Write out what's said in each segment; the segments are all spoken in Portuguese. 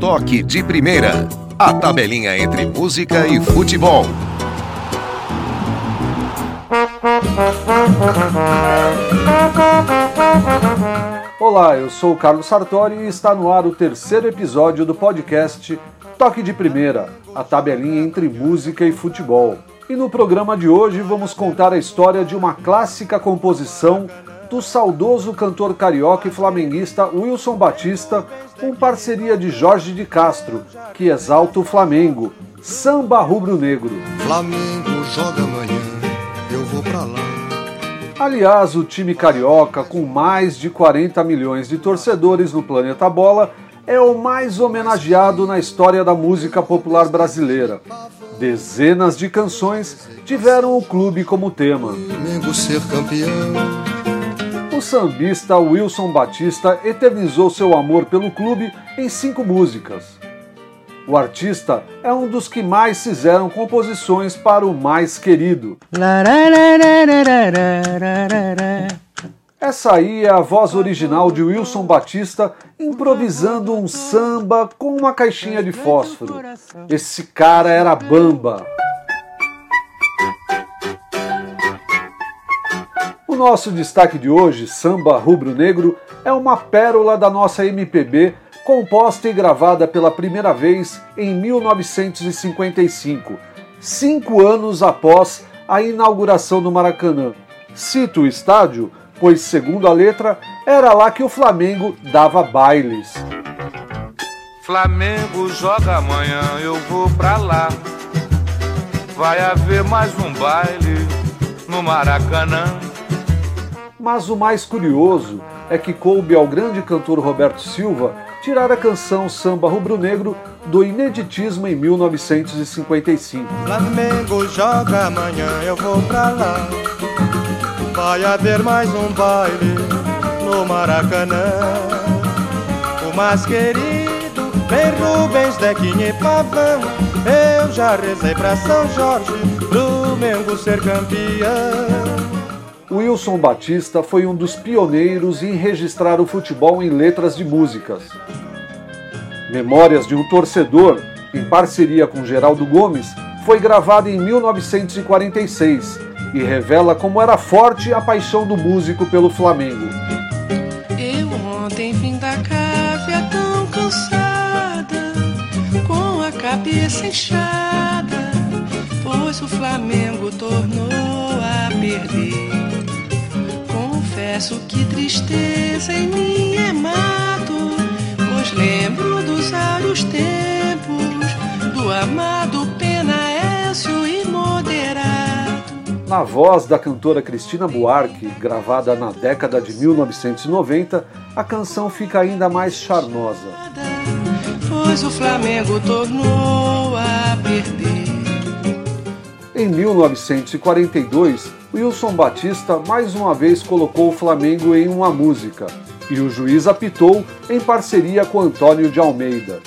Toque de Primeira. A tabelinha entre música e futebol. Olá, eu sou o Carlos Sartori e está no ar o terceiro episódio do podcast Toque de Primeira, a tabelinha entre música e futebol. E no programa de hoje vamos contar a história de uma clássica composição do saudoso cantor carioca e flamenguista Wilson Batista, com parceria de Jorge de Castro, que exalta o Flamengo, samba rubro-negro. Flamengo joga amanhã, eu vou pra lá. Aliás, o time carioca, com mais de 40 milhões de torcedores no planeta Bola, é o mais homenageado na história da música popular brasileira. Dezenas de canções tiveram o clube como tema. Flamengo ser campeão. O sambista Wilson Batista eternizou seu amor pelo clube em cinco músicas. O artista é um dos que mais fizeram composições para o mais querido. Essa aí é a voz original de Wilson Batista improvisando um samba com uma caixinha de fósforo. Esse cara era bamba. Nosso destaque de hoje, Samba Rubro Negro, é uma pérola da nossa MPB, composta e gravada pela primeira vez em 1955, cinco anos após a inauguração do Maracanã. Cito o estádio, pois, segundo a letra, era lá que o Flamengo dava bailes. Flamengo joga amanhã, eu vou pra lá. Vai haver mais um baile no Maracanã. Mas o mais curioso é que coube ao grande cantor Roberto Silva tirar a canção Samba Rubro-Negro do ineditismo em 1955. Flamengo joga amanhã, eu vou pra lá. Vai haver mais um baile no Maracanã. O mais querido, vem Rubens, Dequinha e Pavão. Eu já rezei pra São Jorge, Flamengo ser campeão. Wilson Batista foi um dos pioneiros em registrar o futebol em letras de músicas. Memórias de um Torcedor, em parceria com Geraldo Gomes, foi gravada em 1946 e revela como era forte a paixão do músico pelo Flamengo. Eu ontem vim da cávea tão cansada, com a cabeça inchada, pois o Flamengo tornou a perder. Confesso que tristeza em mim é mato, pois lembro dos áureos tempos do amado Penaécio e moderado. Na voz da cantora Cristina Buarque, gravada na década de 1990, a canção fica ainda mais charmosa. Pois o Flamengo tornou a perder. Em 1942, Wilson Batista mais uma vez colocou o Flamengo em uma música e o juiz apitou em parceria com Antônio de Almeida.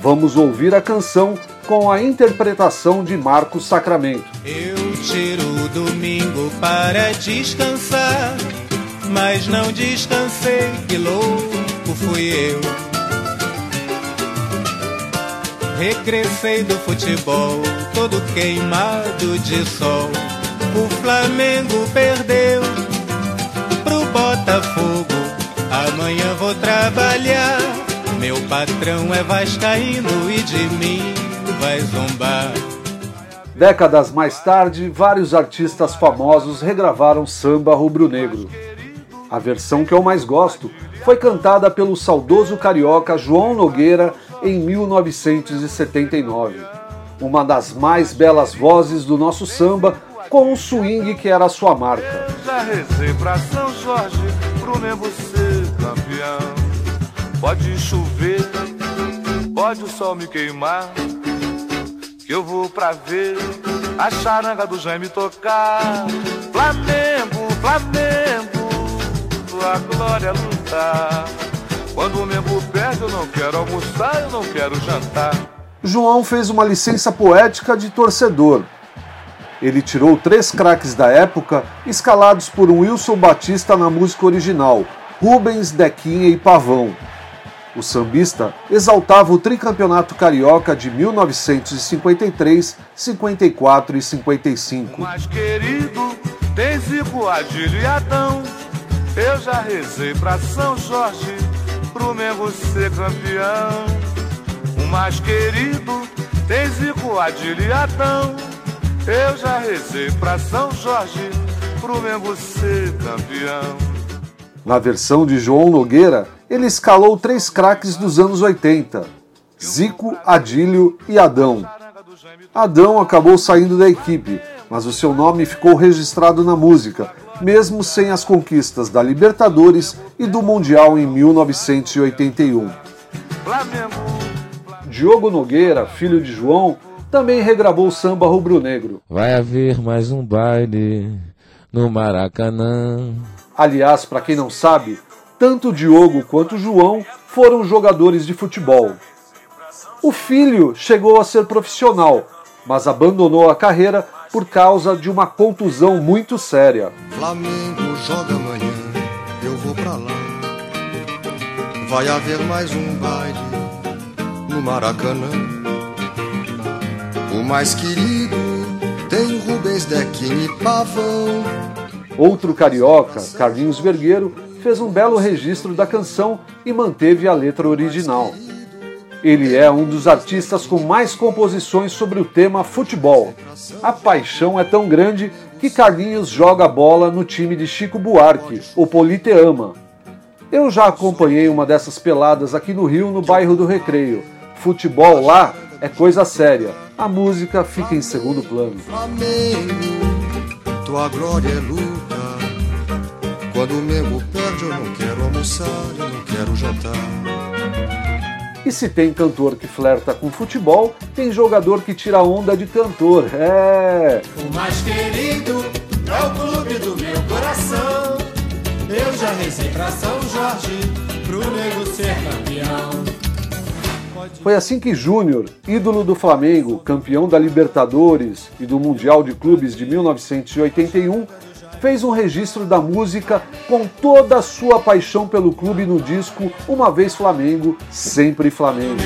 Vamos ouvir a canção com a interpretação de Marcos Sacramento. Eu tiro o domingo para descansar, mas não descansei, que louco fui eu. Regressei do futebol, todo queimado de sol. O Flamengo perdeu pro Botafogo. Amanhã vou trabalhar. Meu patrão é vascaíno e de mim vai zombar. Décadas mais tarde, vários artistas famosos regravaram samba rubro-negro. A versão que eu mais gosto foi cantada pelo saudoso carioca João Nogueira em 1979. Uma das mais belas vozes do nosso samba, com o swing que era sua marca. Já rezei pra São Jorge, pro Nego ser campeão. Pode chover, pode o sol me queimar, que eu vou pra ver a charanga do Jaime tocar. Flamengo, Flamengo, a glória lutar. Quando o Mengo perde, eu não quero almoçar, eu não quero jantar. João fez uma licença poética de torcedor. Ele tirou três craques da época, escalados por um Wilson Batista na música original, Rubens, Dequinha e Pavão. O sambista exaltava o tricampeonato carioca de 1953, 54 e 55. Mais querido, tem Zico, Adílio e Adão. Eu já rezei pra São Jorge, pro Mengo ser campeão. Mais querido, tem Zico, Adílio Adão. Eu já rezei pra São Jorge, pro Mengo ser campeão. Na versão de João Nogueira, ele escalou três craques dos anos 80: Zico, Adílio e Adão. Adão acabou saindo da equipe, mas o seu nome ficou registrado na música, mesmo sem as conquistas da Libertadores e do Mundial em 1981. Diogo Nogueira, filho de João, também regravou o samba rubro-negro. Vai haver mais um baile no Maracanã. Aliás, para quem não sabe, tanto Diogo quanto João foram jogadores de futebol. O filho chegou a ser profissional, mas abandonou a carreira por causa de uma contusão muito séria. Flamengo joga amanhã, eu vou pra lá. Vai haver mais um baile Maracanã. O mais querido tem Rubens Dequini e Pavão. Outro carioca, Carlinhos Vergueiro, fez um belo registro da canção e manteve a letra original. Ele é um dos artistas com mais composições sobre o tema futebol. A paixão é tão grande que Carlinhos joga bola no time de Chico Buarque, o Politeama. Eu já acompanhei uma dessas peladas aqui no Rio, no bairro do Recreio. Futebol lá é coisa séria. A música fica em segundo plano. Flamengo, tua glória é luta. Quando o Mengo perde, eu não quero almoçar, eu não quero jantar. E se tem cantor que flerta com futebol, tem jogador que tira onda de cantor. É. O mais querido é o clube do meu coração. Eu já rezei pra São Jorge, pro nego ser campeão. Foi assim que Júnior, ídolo do Flamengo, campeão da Libertadores e do Mundial de Clubes de 1981, fez um registro da música com toda a sua paixão pelo clube no disco Uma Vez Flamengo, Sempre Flamengo.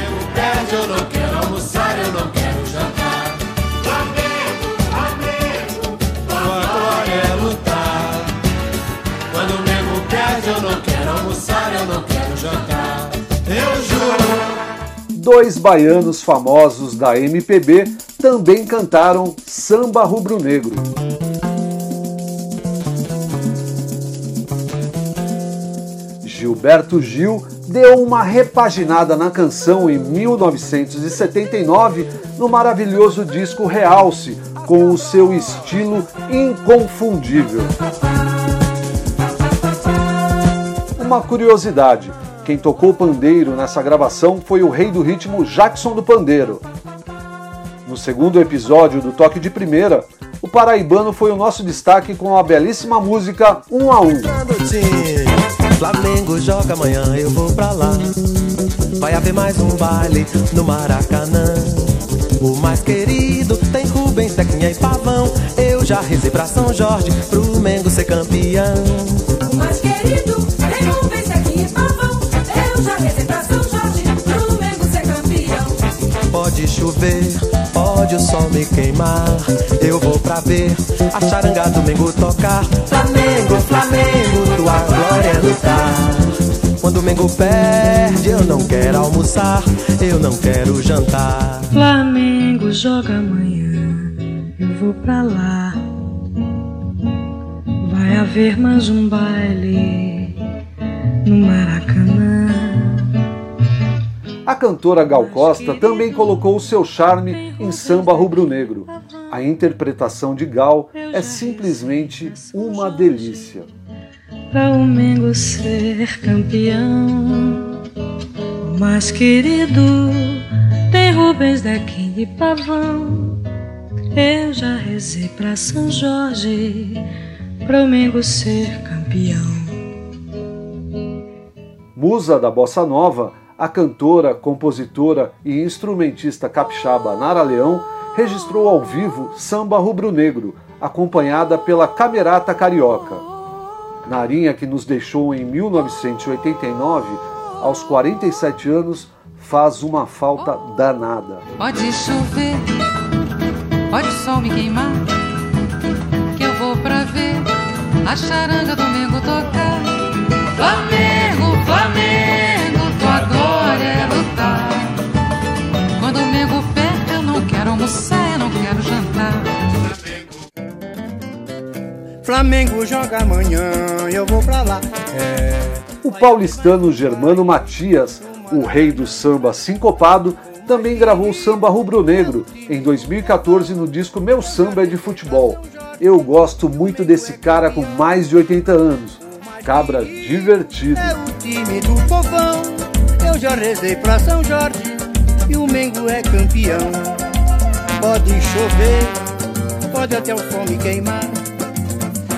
Quando o eu não quero almoçar, eu não quero jantar. Eu juro. Dois baianos famosos da MPB também cantaram Samba Rubro-Negro. Gilberto Gil deu uma repaginada na canção em 1979 no maravilhoso disco Realce, com o seu estilo inconfundível. Uma curiosidade: quem tocou pandeiro nessa gravação foi o rei do ritmo Jackson do Pandeiro. No segundo episódio do Toque de Primeira, o paraibano foi o nosso destaque com a belíssima música Um a Um. Flamengo joga amanhã, eu vou pra lá. Vai haver mais um baile no Maracanã. O mais querido tem Rubens, Tequinha e Pavão. Eu já rezei pra São Jorge, pro Mengo ser campeão. O mais querido tem Rubens, Pode chover, pode o sol me queimar. Eu vou pra ver a charanga do Mengo tocar. Flamengo, Flamengo, tua glória é lutar. Quando o Mengo perde, eu não quero almoçar, eu não quero jantar. Flamengo joga amanhã, eu vou pra lá. Vai haver mais um baile no Maracanã. A cantora Gal Costa também colocou o seu charme em samba rubro-negro. A interpretação de Gal é simplesmente uma delícia. Pra o Mengo ser campeão, mais querido tem Rubens, Dequim e Pavão. Eu já rezei pra São Jorge, pra o Mengo ser campeão. Musa da bossa nova, a cantora, compositora e instrumentista capixaba Nara Leão registrou ao vivo Samba Rubro-Negro, acompanhada pela Camerata Carioca. Narinha, que nos deixou em 1989, aos 47 anos, faz uma falta danada. Pode chover, pode o sol me queimar, que eu vou pra ver a charanga domingo tocar. Flamengo, Flamengo, tua glória é lutar. Quando o Mengo perde, eu não quero almoçar, eu não quero jantar. Flamengo joga amanhã, eu vou pra lá. É. O paulistano Germano Matias, o rei do samba sincopado, também gravou o samba rubro-negro em 2014 no disco Meu Samba é de Futebol. Eu gosto muito desse cara com mais de 80 anos. Cabra divertido. É o time do povão. Eu já rezei pra São Jorge e o Mengo é campeão. Pode chover, pode até o sol me queimar.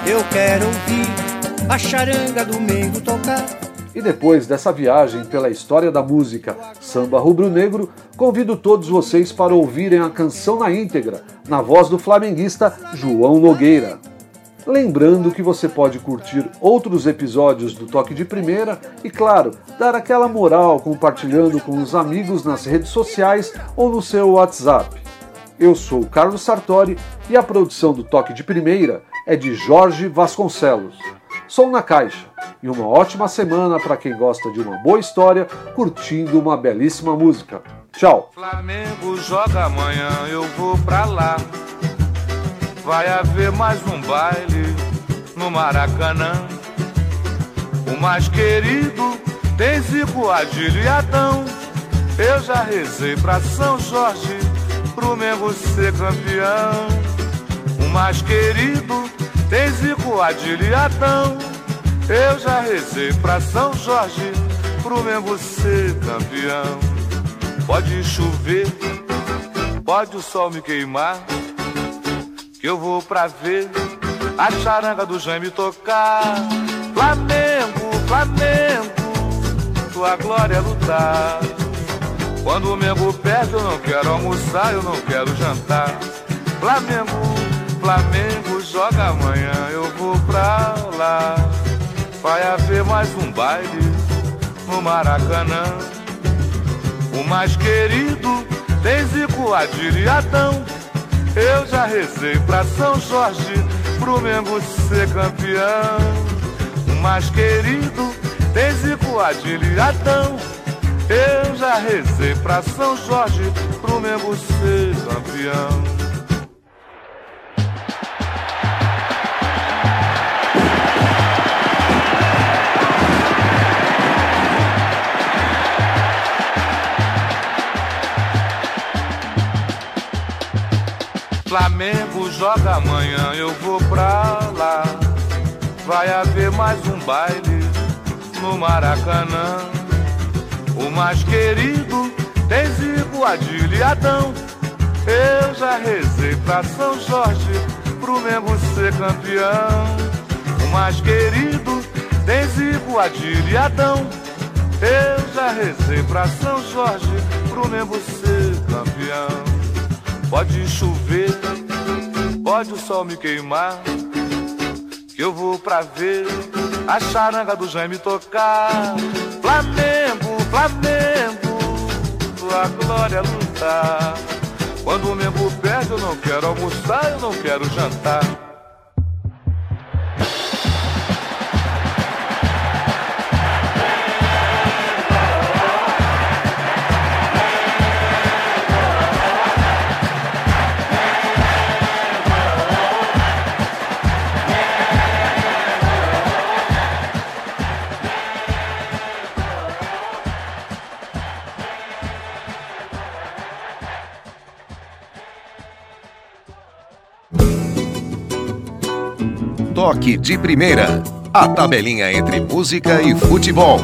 Eu quero ouvir a charanga do Mengo tocar. E depois dessa viagem pela história da música Samba Rubro-Negro, convido todos vocês para ouvirem a canção na íntegra, na voz do flamenguista João Nogueira. Lembrando que você pode curtir outros episódios do Toque de Primeira e, claro, dar aquela moral compartilhando com os amigos nas redes sociais ou no seu WhatsApp. Eu sou Carlos Sartori e a produção do Toque de Primeira é de Jorge Vasconcelos. Som na caixa e uma ótima semana para quem gosta de uma boa história curtindo uma belíssima música. Tchau! Flamengo joga amanhã, eu vou pra lá. Vai haver mais um baile no Maracanã. O mais querido tem Zico, Adílio e Adão. Eu já rezei pra São Jorge, pro Mengo ser campeão. O mais querido tem Zico, Adílio e Adão. Eu já rezei pra São Jorge, pro Mengo ser campeão. Pode chover, pode o sol me queimar, que eu vou pra ver a charanga do Jaime tocar. Flamengo, Flamengo, tua glória é lutar. Quando o Mengo perde, eu não quero almoçar, eu não quero jantar. Flamengo, Flamengo, joga amanhã, eu vou pra lá. Vai haver mais um baile no Maracanã. O mais querido tem Zico, Adílio Adão. Eu já rezei pra São Jorge, pro Mengo ser campeão. O mais querido tem Zico, Adão. Eu já rezei pra São Jorge, pro Mengo ser campeão. Flamengo joga amanhã, eu vou pra lá. Vai haver mais um baile no Maracanã. O mais querido tem Zico, Adílio e Adão. Eu já rezei pra São Jorge, pro Mengo ser campeão. O mais querido tem Zico, Adílio e Adão. Eu já rezei pra São Jorge, pro Mengo ser campeão. Pode chover, pode o sol me queimar, que eu vou pra ver a charanga do Jaime tocar. Flamengo, Flamengo, tua glória lutar. Quando o Mengo perde, eu não quero almoçar, eu não quero jantar. Toque de Primeira. A tabelinha entre música e futebol.